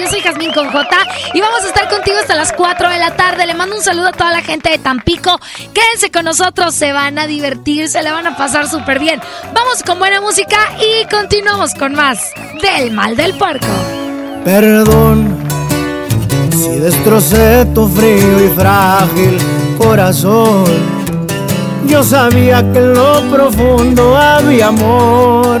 Yo soy Jazmín con J y vamos a estar contigo hasta las 4 de la tarde. Le mando un saludo a toda la gente de Tampico. Quédense con nosotros, se van a divertir, se le van a pasar súper bien. Vamos con buena música y continuamos con más del Mal del Puerco. Perdón si destrocé tu frío y frágil corazón. Yo sabía que en lo profundo había amor,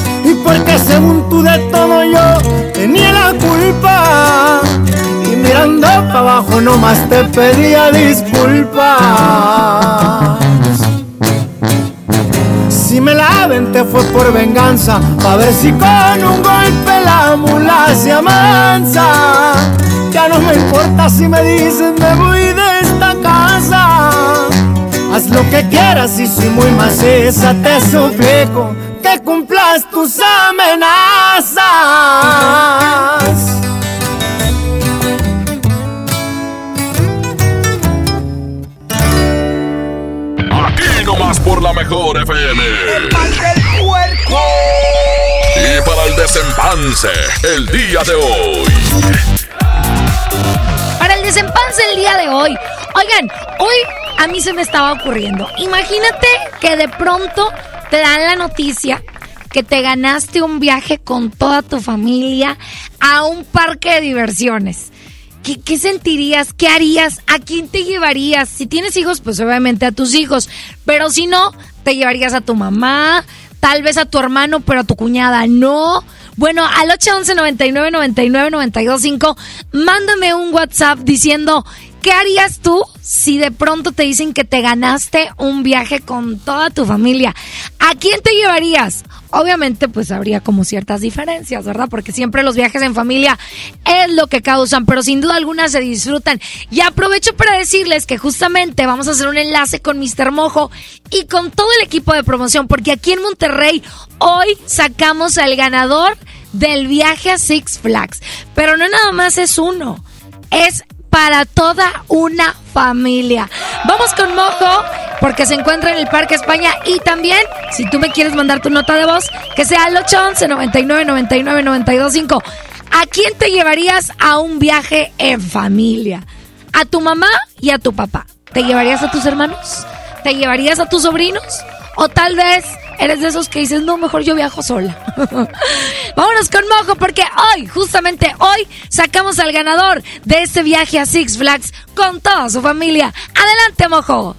Porque según tú de todo yo tenía la culpa. Y mirando para abajo nomás te pedía disculpas. Si me la aventé fue por venganza, pa' ver si con un golpe la mula se amansa. Ya no me importa si me dicen me voy de esta casa. Haz lo que quieras y si muy maciza te suplico que cumplas tus amenazas. Aquí nomás por la mejor FM. El mal del puerco. Y para el desempanse, el día de hoy. Para el desempance el día de hoy. Oigan, hoy a mí se me estaba ocurriendo. Imagínate que de pronto te dan la noticia que te ganaste un viaje con toda tu familia a un parque de diversiones. ¿Qué, qué sentirías? ¿Qué harías? ¿A quién te llevarías? Si tienes hijos, pues obviamente a tus hijos. Pero si no, te llevarías a tu mamá, tal vez a tu hermano, pero a tu cuñada no. Bueno, al 811 99 99 92 5, mándame un WhatsApp diciendo ¿Qué harías tú si de pronto te dicen que te ganaste un viaje con toda tu familia? ¿A quién te llevarías? Obviamente, pues habría como ciertas diferencias, ¿verdad? Porque siempre los viajes en familia es lo que causan, pero sin duda alguna se disfrutan. Y aprovecho para decirles que justamente vamos a hacer un enlace con Mr. Mojo y con todo el equipo de promoción, porque aquí en Monterrey hoy sacamos al ganador del viaje a Six Flags. Pero no nada más es uno, es para toda una familia. Vamos con Mojo, porque se encuentra en el Parque España. Y también, si tú me quieres mandar tu nota de voz, que sea al 811 99 99 92 5. ¿A quién te llevarías a un viaje en familia? ¿A tu mamá y a tu papá? ¿Te llevarías a tus hermanos? ¿te llevarías a tus sobrinos? O tal vez eres de esos que dices, no, mejor yo viajo sola. Vámonos con Mojo porque hoy, justamente hoy, sacamos al ganador de este viaje a Six Flags con toda su familia. Adelante, Mojo.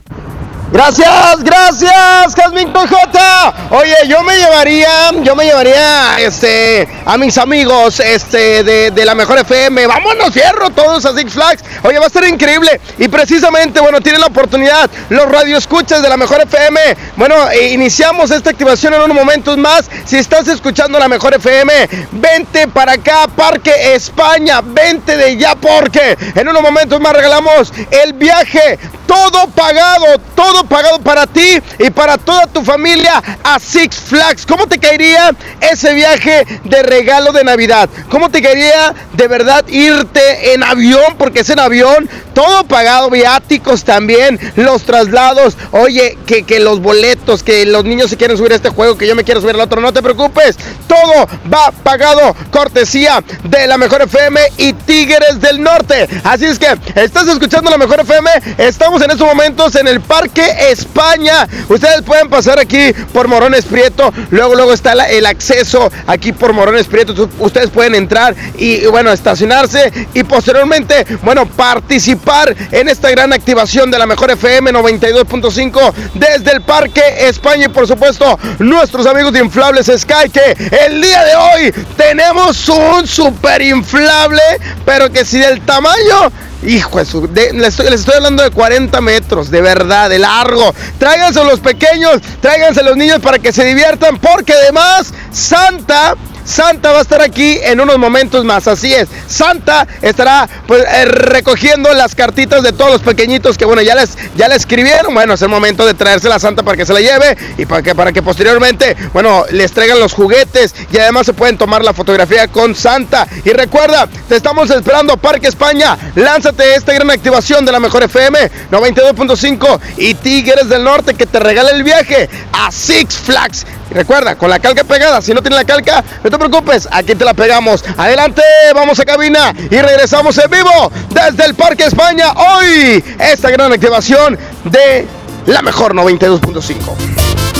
Gracias, gracias, Jasmine J. Oye, yo me llevaría, yo me llevaría este, a mis amigos este, de, la mejor FM. Vámonos, fierro, todos a Six Flags. Oye, va a ser increíble. Y precisamente, bueno, tienen la oportunidad los radioescuchas de la mejor FM. Bueno, eh, iniciamos esta activación en unos momentos más. Si estás escuchando la mejor FM, vente para acá, Parque España. Vente de ya porque en unos momentos más regalamos el viaje. Todo pagado, todo pagado para ti y para toda tu familia a Six Flags. ¿Cómo te caería ese viaje de regalo de Navidad? ¿Cómo te caería de verdad irte en avión? Porque es en avión, todo pagado, viáticos también, los traslados. Oye, que, que los boletos, que los niños se quieren subir a este juego, que yo me quiero subir al otro, no te preocupes. Todo va pagado, cortesía de la Mejor FM y Tigres del Norte. Así es que estás escuchando la Mejor FM. Estamos en estos momentos en el Parque España. Ustedes pueden pasar aquí por Morones Prieto. Luego, luego está el acceso aquí por Morones Prieto. Ustedes pueden entrar y, bueno, estacionarse y posteriormente, bueno, participar en esta gran activación de la mejor FM 92.5 desde el Parque España y por supuesto nuestros amigos de Inflables Sky que el día de hoy tenemos un super inflable, pero que si del tamaño Hijo de les, estoy, hablando de 40 metros, de verdad, de largo. Tráiganse los pequeños, tráiganse los niños para que se diviertan, porque además Santa Santa va a estar aquí en unos momentos más, así es. Santa estará pues eh, recogiendo las cartitas de todos los pequeñitos que bueno, ya les ya le escribieron. Bueno, es el momento de traerse la Santa para que se la lleve y para que para que posteriormente, bueno, les traigan los juguetes y además se pueden tomar la fotografía con Santa. Y recuerda, te estamos esperando Parque España. Lánzate esta gran activación de la Mejor FM 92.5 y Tigres del Norte que te regala el viaje a Six Flags. Recuerda, con la calca pegada, si no tiene la calca, no te preocupes, aquí te la pegamos. Adelante, vamos a cabina y regresamos en vivo desde el Parque España. Hoy, esta gran activación de la mejor 92.5.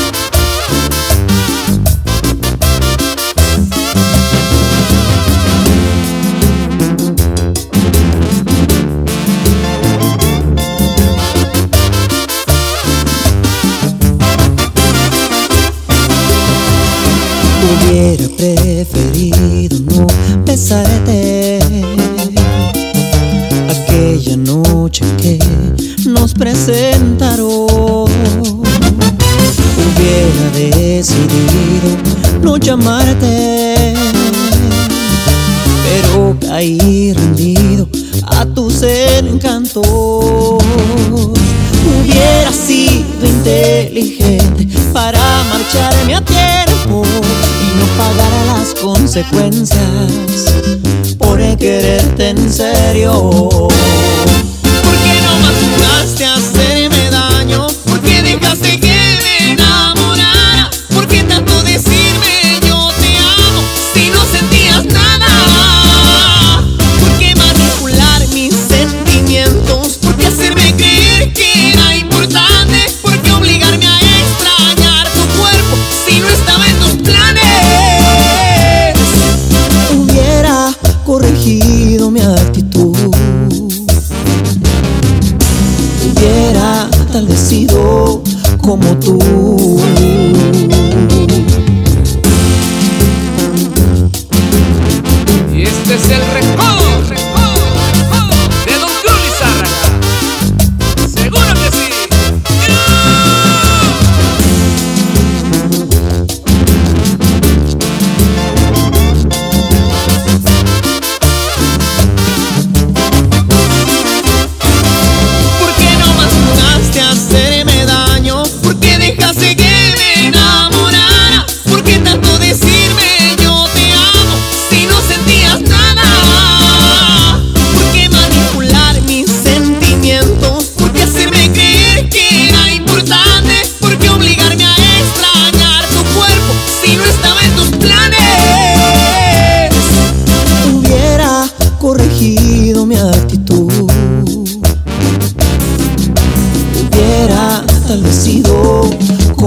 Hubiera preferido no besarte aquella noche que nos presentaron. Hubiera decidido no llamarte, pero caí rendido a tus encantos. Hubiera sido inteligente para marcharme a tiempo pagará las consecuencias por quererte en serio.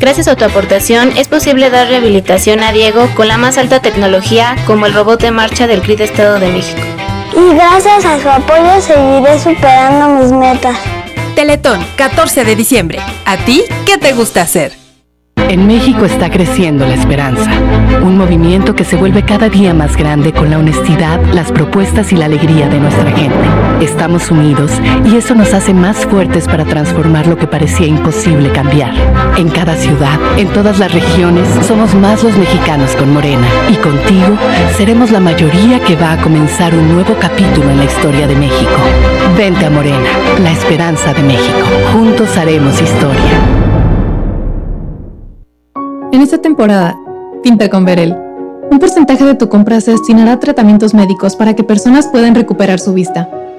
Gracias a tu aportación es posible dar rehabilitación a Diego con la más alta tecnología como el robot de marcha del CRID Estado de México. Y gracias a su apoyo seguiré superando mis metas. Teletón, 14 de diciembre. ¿A ti qué te gusta hacer? En México está creciendo la esperanza, un movimiento que se vuelve cada día más grande con la honestidad, las propuestas y la alegría de nuestra gente. Estamos unidos y eso nos hace más fuertes para transformar lo que parecía imposible cambiar. En cada ciudad, en todas las regiones, somos más los mexicanos con Morena y contigo seremos la mayoría que va a comenzar un nuevo capítulo en la historia de México. Vente a Morena, la esperanza de México. Juntos haremos historia. En esta temporada, pinta con Verel. Un porcentaje de tu compra se destinará a tratamientos médicos para que personas puedan recuperar su vista.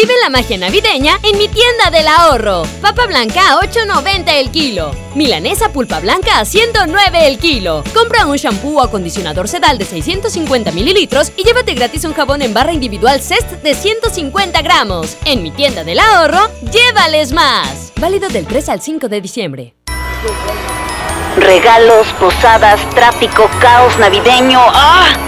Vive la magia navideña en mi tienda del ahorro. Papa blanca a 8.90 el kilo. Milanesa pulpa blanca a 109 el kilo. Compra un shampoo o acondicionador sedal de 650 mililitros y llévate gratis un jabón en barra individual Cest de 150 gramos. En mi tienda del ahorro, llévales más. Válido del 3 al 5 de diciembre. Regalos, posadas, tráfico, caos navideño. ¡Ah!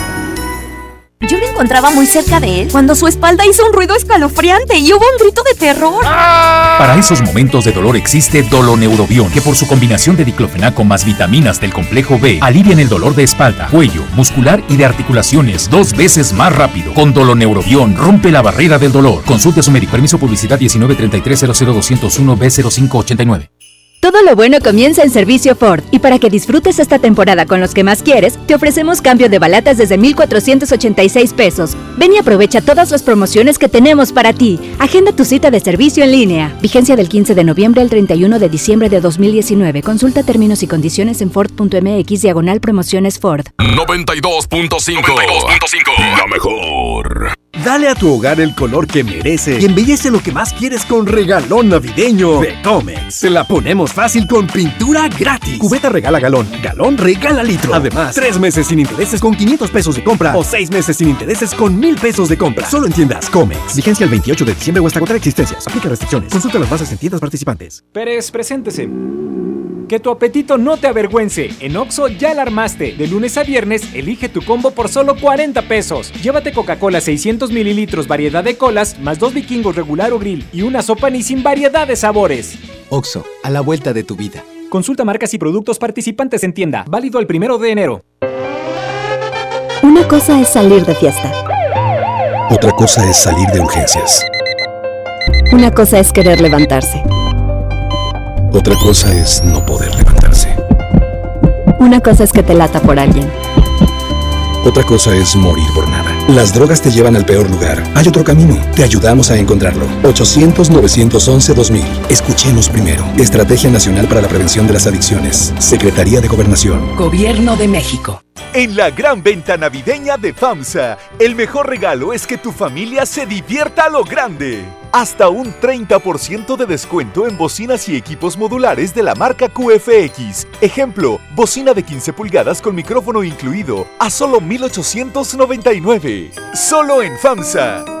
Yo me encontraba muy cerca de él cuando su espalda hizo un ruido escalofriante y hubo un grito de terror. Para esos momentos de dolor existe Doloneurobion, que por su combinación de diclofenaco más vitaminas del complejo B alivian el dolor de espalda, cuello, muscular y de articulaciones dos veces más rápido. Con Doloneurobion rompe la barrera del dolor. Consulte a su médico. Permiso publicidad 193300201 B0589. Todo lo bueno comienza en Servicio Ford y para que disfrutes esta temporada con los que más quieres, te ofrecemos cambio de balatas desde 1,486 pesos. Ven y aprovecha todas las promociones que tenemos para ti. Agenda tu cita de servicio en línea. Vigencia del 15 de noviembre al 31 de diciembre de 2019. Consulta términos y condiciones en Ford.mx diagonal promociones Ford. 92.5 La mejor. Dale a tu hogar el color que merece y embellece lo que más quieres con regalón navideño de Comex. Se la ponemos fácil con pintura gratis. Cubeta regala galón, galón regala litro. Además, tres meses sin intereses con 500 pesos de compra o seis meses sin intereses con 1000 pesos de compra. Solo en tiendas Comex. Vigencia el 28 de diciembre o hasta agotar existencias. Aplica restricciones. Consulta las bases en tiendas participantes. Pérez, preséntese. Que tu apetito no te avergüence. En Oxo ya la armaste. De lunes a viernes, elige tu combo por solo 40 pesos. Llévate Coca-Cola 600 mililitros, variedad de colas, más dos vikingos regular o grill y una sopa ni sin variedad de sabores. Oxo, a la vuelta de tu vida. Consulta marcas y productos participantes en tienda. Válido el primero de enero. Una cosa es salir de fiesta. Otra cosa es salir de urgencias. Una cosa es querer levantarse. Otra cosa es no poder levantarse. Una cosa es que te lata por alguien. Otra cosa es morir por. Las drogas te llevan al peor lugar. Hay otro camino. Te ayudamos a encontrarlo. 800-911-2000. Escuchemos primero. Estrategia Nacional para la Prevención de las Adicciones. Secretaría de Gobernación. Gobierno de México. En la gran venta navideña de FAMSA, el mejor regalo es que tu familia se divierta a lo grande. Hasta un 30% de descuento en bocinas y equipos modulares de la marca QFX. Ejemplo, bocina de 15 pulgadas con micrófono incluido a solo 1899. Solo en FAMSA.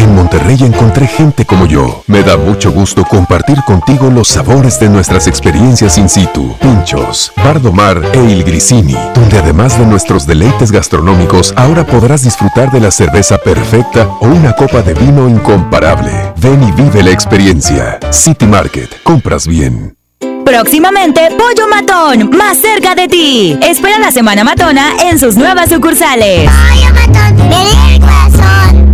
En Monterrey encontré gente como yo. Me da mucho gusto compartir contigo los sabores de nuestras experiencias in situ. Pinchos, Bardomar e Il Grisini, donde además de nuestros deleites gastronómicos, ahora podrás disfrutar de la cerveza perfecta o una copa de vino incomparable. Ven y vive la experiencia. City Market, compras bien. Próximamente, Pollo Matón, más cerca de ti. Espera la Semana Matona en sus nuevas sucursales. Pollo Matón, me el corazón.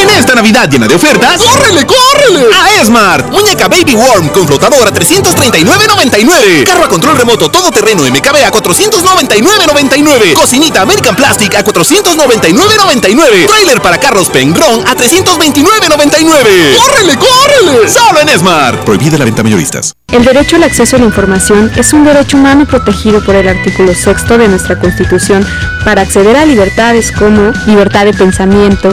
En esta Navidad llena de ofertas, ¡córrele, córrele! A Esmart. Muñeca Baby Worm con flotador a 339.99. Carro a control remoto todoterreno MKB a 499.99. Cocinita American Plastic a 499.99. Trailer para carros Pengron a 329.99. ¡Córrele, córrele! Solo en Esmart. Prohibida la venta mayoristas. El derecho al acceso a la información es un derecho humano protegido por el artículo sexto de nuestra Constitución para acceder a libertades como libertad de pensamiento,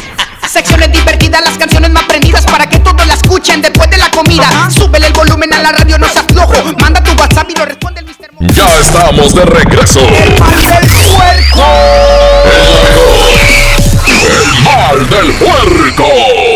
Secciones divertidas, las canciones más prendidas para que todos la escuchen después de la comida. Súbele el volumen a la radio, no seas flojo. Manda tu WhatsApp y lo responde el Mr. Mo. Ya estamos de regreso. El mal del puerco. El mal del puerco.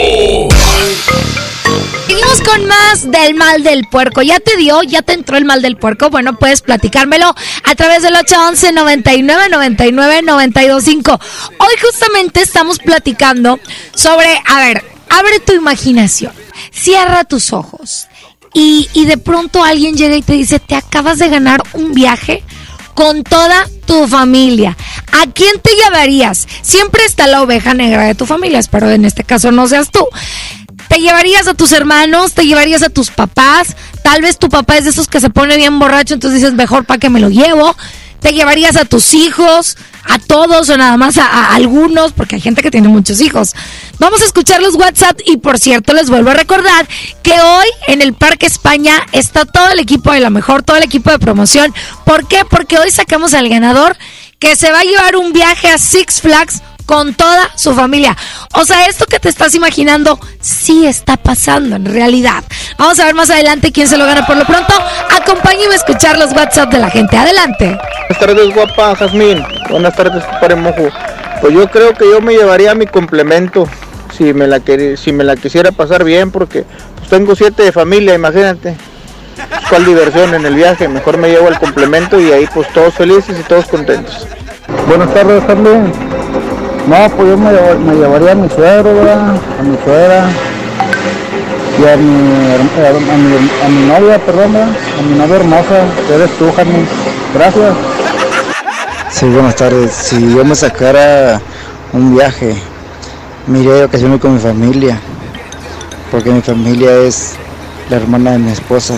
Con más del mal del puerco. ¿Ya te dio? ¿Ya te entró el mal del puerco? Bueno, puedes platicármelo a través del 811 99 99 925. Hoy justamente estamos platicando sobre, a ver, abre tu imaginación, cierra tus ojos y, y de pronto alguien llega y te dice, te acabas de ganar un viaje con toda tu familia. ¿A quién te llevarías? Siempre está la oveja negra de tu familia, espero en este caso no seas tú. Te llevarías a tus hermanos, te llevarías a tus papás. Tal vez tu papá es de esos que se pone bien borracho, entonces dices, mejor para que me lo llevo. Te llevarías a tus hijos, a todos o nada más a, a algunos, porque hay gente que tiene muchos hijos. Vamos a escuchar los WhatsApp y por cierto les vuelvo a recordar que hoy en el Parque España está todo el equipo de la mejor, todo el equipo de promoción. ¿Por qué? Porque hoy sacamos al ganador que se va a llevar un viaje a Six Flags con toda su familia. O sea, esto que te estás imaginando sí está pasando en realidad. Vamos a ver más adelante quién se lo gana por lo pronto. Acompáñeme a escuchar los WhatsApp de la gente. Adelante. Buenas tardes, guapa Jazmín. Buenas tardes, compadre Mojo. Pues yo creo que yo me llevaría mi complemento si me la, si me la quisiera pasar bien, porque pues tengo siete de familia, imagínate. ¿Cuál diversión en el viaje? Mejor me llevo el complemento y ahí pues todos felices y todos contentos. Buenas tardes, Carmen. No, pues yo me, llevaría a mi suegro, ¿verdad? A mi suegra. Y a mi, her- a mi, a mi novia, perdón, ¿verdad? A mi novia hermosa, que eres tú, Carmen. Gracias. Sí, buenas tardes. Si yo me sacara un viaje, me iría de vacaciones con mi familia, porque mi familia es la hermana de mi esposa,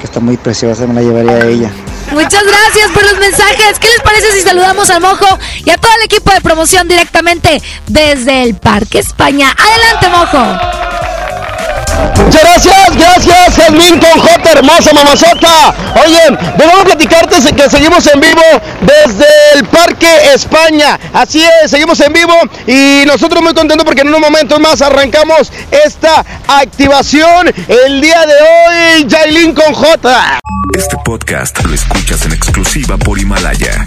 que está muy preciosa, me la llevaría a ella. Muchas gracias por los mensajes. ¿Qué les parece si saludamos al Mojo y a el equipo de promoción directamente desde el Parque España? Adelante, Mojo. Gracias, gracias, Jazmín con J, hermosa mamazota. Oye, debemos platicarte que seguimos en vivo desde el Parque España. Así es, seguimos en vivo y nosotros muy contentos porque en unos momentos más arrancamos esta activación el día de hoy, Jailin con J. Este podcast lo escuchas en exclusiva por Himalaya.